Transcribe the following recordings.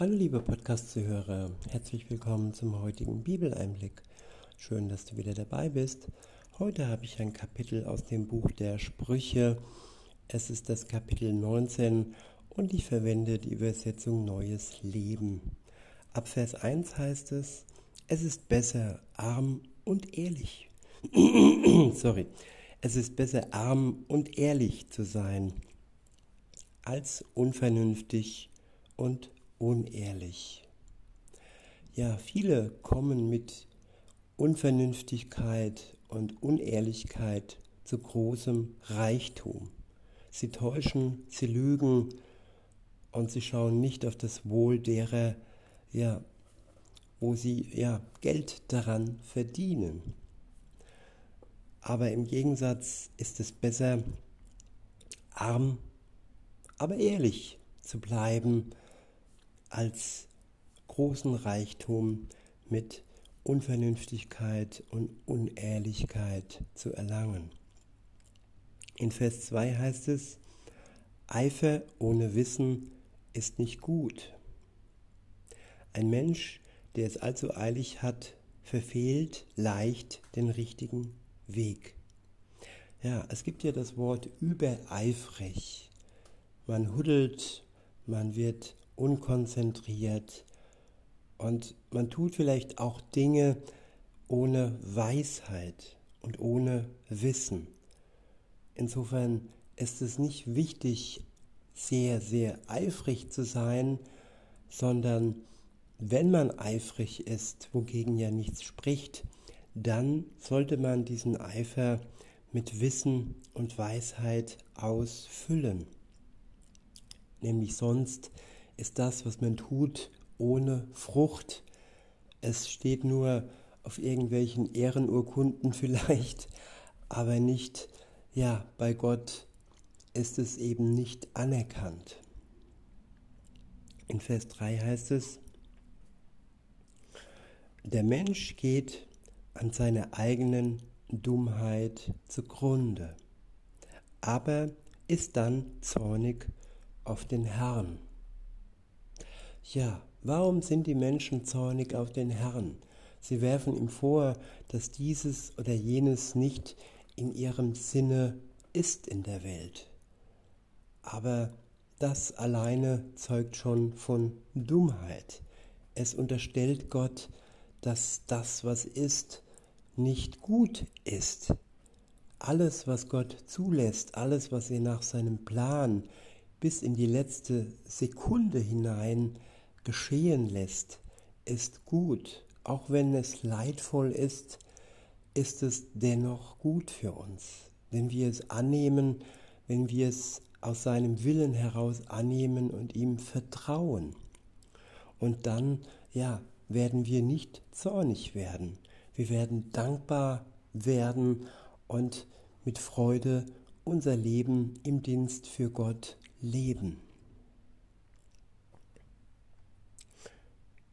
Hallo liebe Podcast-Zuhörer, herzlich willkommen zum heutigen Bibeleinblick. Schön, dass du wieder dabei bist. Heute habe ich ein Kapitel aus dem Buch der Sprüche. Es ist das Kapitel 19 und ich verwende die Übersetzung Neues Leben. Ab Vers 1 heißt es, es ist besser arm und ehrlich. Sorry. Es ist besser arm und ehrlich zu sein, als unvernünftig und unehrlich. Ja, viele kommen mit Unvernünftigkeit und Unehrlichkeit zu großem Reichtum. Sie täuschen, sie lügen und sie schauen nicht auf das Wohl derer, ja, wo sie ja Geld daran verdienen. Aber im Gegensatz ist es besser, arm, aber ehrlich zu bleiben als großen Reichtum mit Unvernünftigkeit und Unehrlichkeit zu erlangen. In Vers 2 heißt es, Eifer ohne Wissen ist nicht gut. Ein Mensch, der es allzu eilig hat, verfehlt leicht den richtigen Weg. Ja, es gibt ja das Wort übereifrig. Man huddelt, man wird unkonzentriert und man tut vielleicht auch Dinge ohne Weisheit und ohne Wissen. Insofern ist es nicht wichtig, sehr, sehr eifrig zu sein, sondern wenn man eifrig ist, wogegen ja nichts spricht, dann sollte man diesen Eifer mit Wissen und Weisheit ausfüllen. Nämlich sonst ist das, was man tut, ohne Frucht. Es steht nur auf irgendwelchen Ehrenurkunden vielleicht, aber nicht, ja, bei Gott ist es eben nicht anerkannt. In Vers 3 heißt es, der Mensch geht an seiner eigenen Dummheit zugrunde, aber ist dann zornig auf den Herrn. Ja, warum sind die Menschen zornig auf den Herrn? Sie werfen ihm vor, dass dieses oder jenes nicht in ihrem Sinne ist in der Welt. Aber das alleine zeugt schon von Dummheit. Es unterstellt Gott, dass das, was ist, nicht gut ist. Alles, was Gott zulässt, alles, was er nach seinem Plan bis in die letzte Sekunde hinein geschehen lässt, ist gut. Auch wenn es leidvoll ist, ist es dennoch gut für uns. Wenn wir es annehmen, wenn wir es aus seinem Willen heraus annehmen und ihm vertrauen. Und dann, ja, werden wir nicht zornig werden. Wir werden dankbar werden und mit Freude unser Leben im Dienst für Gott leben.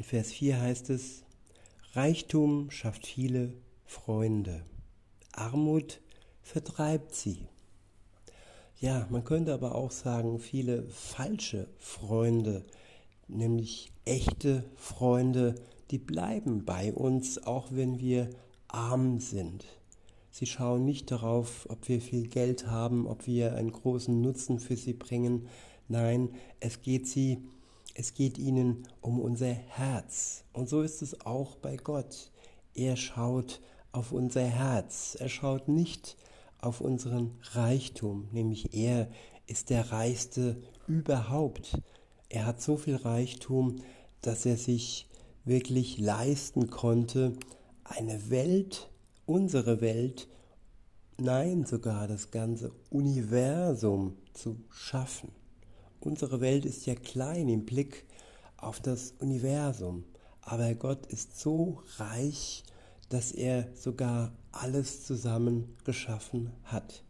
In Vers 4 heißt es, Reichtum schafft viele Freunde, Armut vertreibt sie. Ja, man könnte aber auch sagen, viele falsche Freunde, nämlich echte Freunde, die bleiben bei uns, auch wenn wir arm sind. Sie schauen nicht darauf, ob wir viel Geld haben, ob wir einen großen Nutzen für sie bringen. Nein, es geht sie es geht ihnen um unser Herz. Und so ist es auch bei Gott. Er schaut auf unser Herz. Er schaut nicht auf unseren Reichtum, nämlich er ist der reichste überhaupt. Er hat so viel Reichtum, dass er sich wirklich leisten konnte, eine Welt, unsere Welt, nein sogar das ganze Universum zu schaffen. Unsere Welt ist ja klein im Blick auf das Universum, aber Gott ist so reich, dass er sogar alles zusammen geschaffen hat.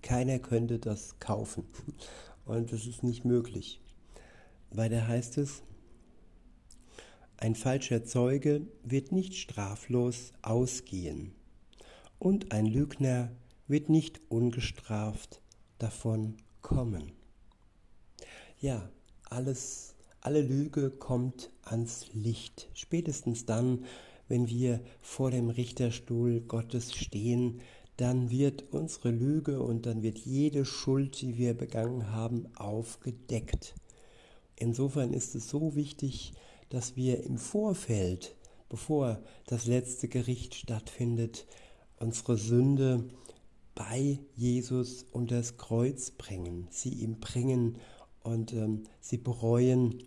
Keiner könnte das kaufen und das ist nicht möglich. Weiter heißt es, ein falscher Zeuge wird nicht straflos ausgehen und ein Lügner wird nicht ungestraft davon kommen ja, alles, Alle Lüge kommt ans Licht. Spätestens dann, wenn wir vor dem Richterstuhl Gottes stehen, dann wird unsere Lüge und dann wird jede Schuld, die wir begangen haben, aufgedeckt. Insofern ist es so wichtig, dass wir im Vorfeld, bevor das letzte Gericht stattfindet, unsere Sünde bei Jesus unter das Kreuz bringen, sie ihm bringen und ähm, sie bereuen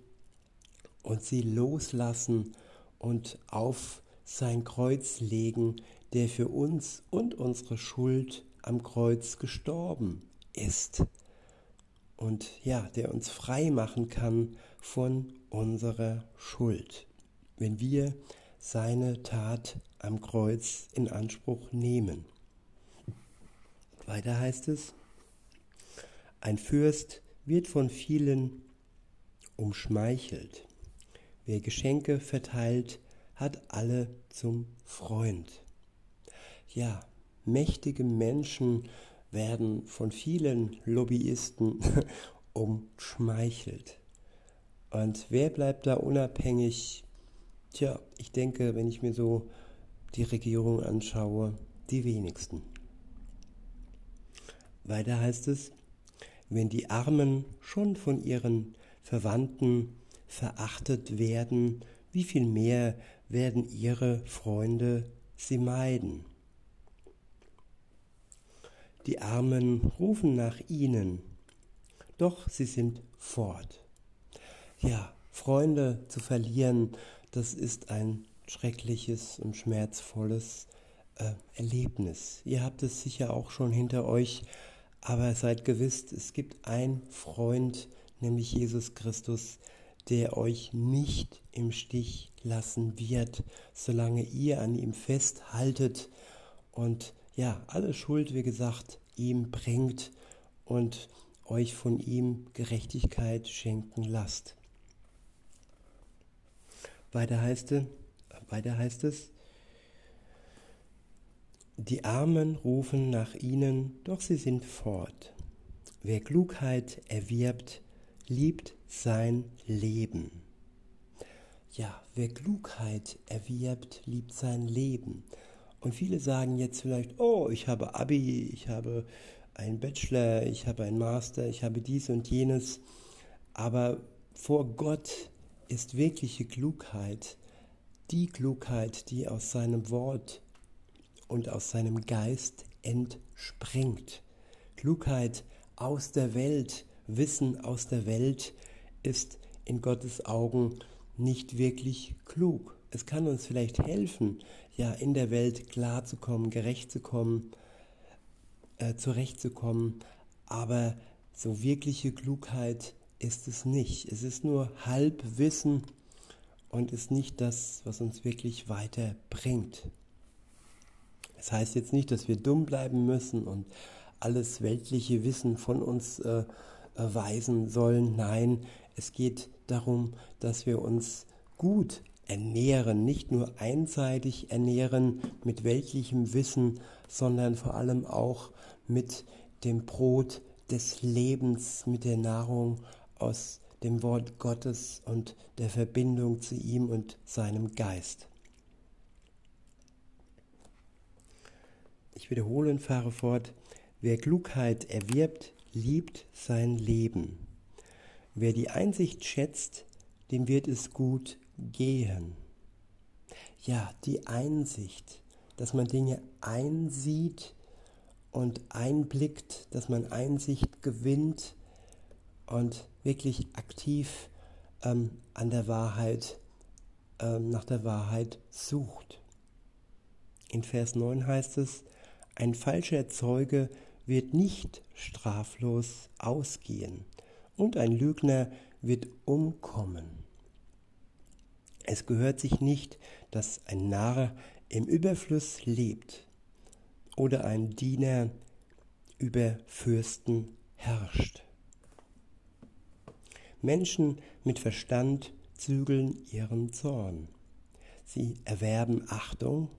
und sie loslassen und auf sein Kreuz legen, der für uns und unsere Schuld am Kreuz gestorben ist und ja, der uns frei machen kann von unserer Schuld, wenn wir seine Tat am Kreuz in Anspruch nehmen. Weiter heißt es, ein Fürst wird von vielen umschmeichelt. Wer Geschenke verteilt, hat alle zum Freund. Ja, mächtige Menschen werden von vielen Lobbyisten umschmeichelt. Und wer bleibt da unabhängig? Tja, ich denke, wenn ich mir so die Regierung anschaue, die wenigsten. Weiter heißt es, wenn die Armen schon von ihren Verwandten verachtet werden, wie viel mehr werden ihre Freunde sie meiden. Die Armen rufen nach ihnen, doch sie sind fort. Ja, Freunde zu verlieren, das ist ein schreckliches und schmerzvolles äh, Erlebnis. Ihr habt es sicher auch schon hinter euch, aber seid gewiss, es gibt einen Freund, nämlich Jesus Christus, der euch nicht im Stich lassen wird, solange ihr an ihm festhaltet und ja, alle Schuld, wie gesagt, ihm bringt und euch von ihm Gerechtigkeit schenken lasst. Weiter heißt es, weiter heißt es die Armen rufen nach ihnen, doch sie sind fort. Wer Klugheit erwirbt, liebt sein Leben. Ja, wer Klugheit erwirbt, liebt sein Leben. Und viele sagen jetzt vielleicht, oh, ich habe Abi, ich habe einen Bachelor, ich habe einen Master, ich habe dies und jenes. Aber vor Gott ist wirkliche Klugheit die Klugheit, die aus seinem Wort und aus seinem Geist entspringt. Klugheit aus der Welt, Wissen aus der Welt ist in Gottes Augen nicht wirklich klug. Es kann uns vielleicht helfen, ja, in der Welt klarzukommen, gerecht zu kommen, äh, zurechtzukommen, aber so wirkliche Klugheit ist es nicht. Es ist nur Halbwissen und ist nicht das, was uns wirklich weiterbringt. Das heißt jetzt nicht, dass wir dumm bleiben müssen und alles weltliche Wissen von uns äh, weisen sollen. Nein, es geht darum, dass wir uns gut ernähren, nicht nur einseitig ernähren mit weltlichem Wissen, sondern vor allem auch mit dem Brot des Lebens, mit der Nahrung aus dem Wort Gottes und der Verbindung zu ihm und seinem Geist. Ich wiederhole und fahre fort. Wer Klugheit erwirbt, liebt sein Leben. Wer die Einsicht schätzt, dem wird es gut gehen. Ja, die Einsicht, dass man Dinge einsieht und einblickt, dass man Einsicht gewinnt und wirklich aktiv ähm, an der Wahrheit, ähm, nach der Wahrheit sucht. In Vers 9 heißt es, ein falscher Zeuge wird nicht straflos ausgehen und ein Lügner wird umkommen. Es gehört sich nicht, dass ein Narr im Überfluss lebt oder ein Diener über Fürsten herrscht. Menschen mit Verstand zügeln ihren Zorn. Sie erwerben Achtung,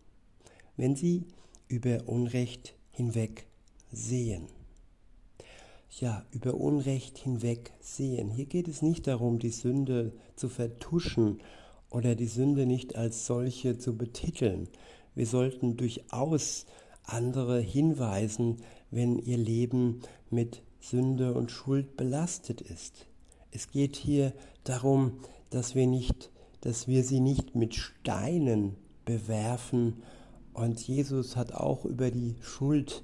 wenn sie über Unrecht hinweg sehen. ja, über Unrecht hinweg sehen. Hier geht es nicht darum, die Sünde zu vertuschen oder die Sünde nicht als solche zu betiteln. Wir sollten durchaus andere hinweisen, wenn ihr Leben mit Sünde und Schuld belastet ist. Es geht hier darum, dass wir nicht, dass wir sie nicht mit Steinen bewerfen. Und Jesus hat auch über die Schuld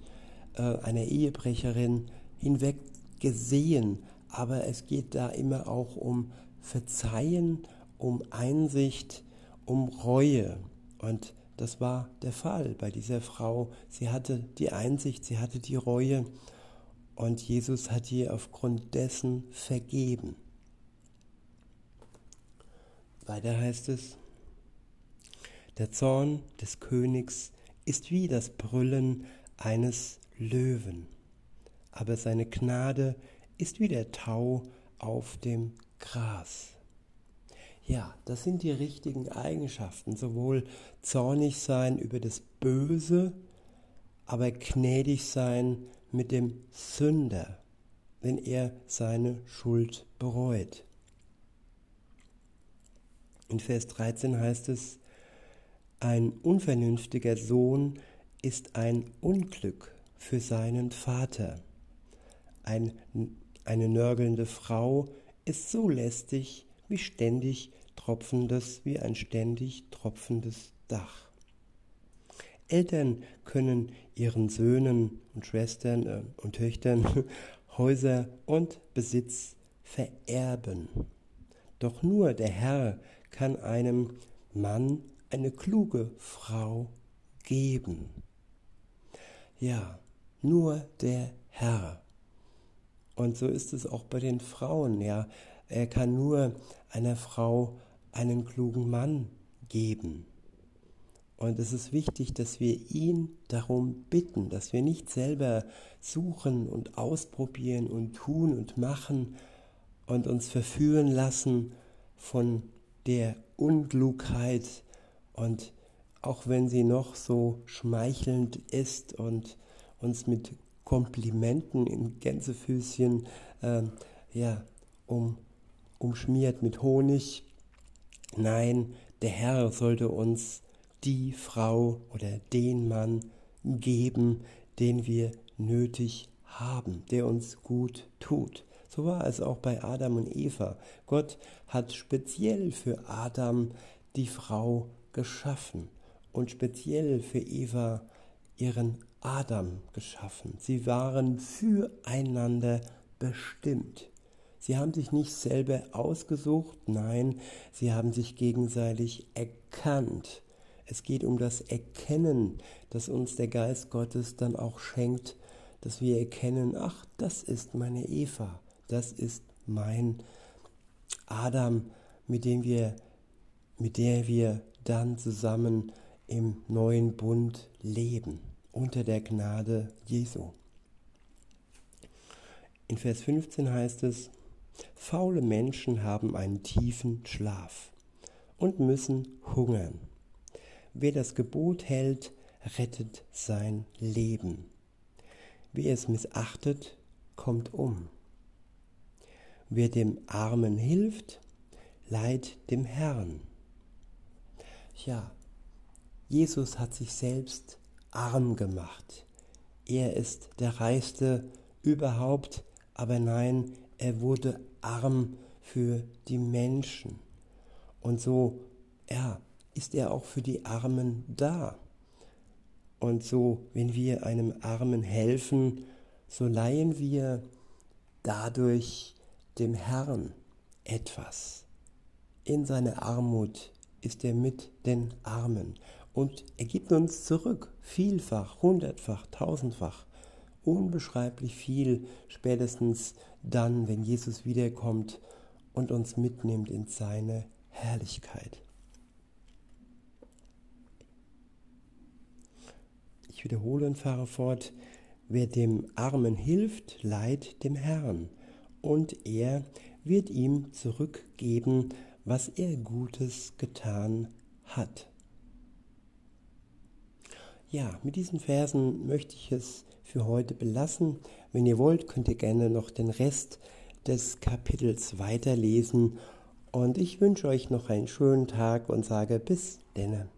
äh, einer Ehebrecherin hinweg gesehen. Aber es geht da immer auch um Verzeihen, um Einsicht, um Reue. Und das war der Fall bei dieser Frau. Sie hatte die Einsicht, sie hatte die Reue und Jesus hat ihr aufgrund dessen vergeben. Weiter heißt es, der Zorn des Königs ist wie das Brüllen eines Löwen, aber seine Gnade ist wie der Tau auf dem Gras. Ja, das sind die richtigen Eigenschaften, sowohl zornig sein über das Böse, aber gnädig sein mit dem Sünder, wenn er seine Schuld bereut. In Vers 13 heißt es, ein unvernünftiger Sohn ist ein Unglück für seinen Vater. Ein, eine nörgelnde Frau ist so lästig wie ständig tropfendes, wie ein ständig tropfendes Dach. Eltern können ihren Söhnen und Schwestern äh, und Töchtern Häuser und Besitz vererben. Doch nur der Herr kann einem Mann eine kluge Frau geben. Ja, nur der Herr. Und so ist es auch bei den Frauen, ja. Er kann nur einer Frau einen klugen Mann geben. Und es ist wichtig, dass wir ihn darum bitten, dass wir nicht selber suchen und ausprobieren und tun und machen und uns verführen lassen von der Unklugheit und auch wenn sie noch so schmeichelnd ist und uns mit Komplimenten in Gänsefüßchen äh, ja, um, umschmiert mit Honig. Nein, der Herr sollte uns die Frau oder den Mann geben, den wir nötig haben, der uns gut tut. So war es auch bei Adam und Eva. Gott hat speziell für Adam die Frau geschaffen und speziell für Eva ihren Adam geschaffen. Sie waren füreinander bestimmt. Sie haben sich nicht selber ausgesucht, nein, sie haben sich gegenseitig erkannt. Es geht um das Erkennen, das uns der Geist Gottes dann auch schenkt, dass wir erkennen, ach, das ist meine Eva, das ist mein Adam, mit dem wir, mit der wir dann zusammen im neuen Bund leben, unter der Gnade Jesu. In Vers 15 heißt es, faule Menschen haben einen tiefen Schlaf und müssen hungern. Wer das Gebot hält, rettet sein Leben. Wer es missachtet, kommt um. Wer dem Armen hilft, leiht dem Herrn. Ja, Jesus hat sich selbst arm gemacht. Er ist der Reichste überhaupt, aber nein, er wurde arm für die Menschen. Und so, ja, ist er auch für die Armen da. Und so, wenn wir einem Armen helfen, so leihen wir dadurch dem Herrn etwas. In seiner Armut ist er mit den Armen und er gibt uns zurück, vielfach, hundertfach, tausendfach, unbeschreiblich viel, spätestens dann, wenn Jesus wiederkommt und uns mitnimmt in seine Herrlichkeit. Ich wiederhole und fahre fort. Wer dem Armen hilft, leiht dem Herrn, und er wird ihm zurückgeben, was er Gutes getan hat. Ja, mit diesen Versen möchte ich es für heute belassen. Wenn ihr wollt, könnt ihr gerne noch den Rest des Kapitels weiterlesen. Und ich wünsche euch noch einen schönen Tag und sage bis denne.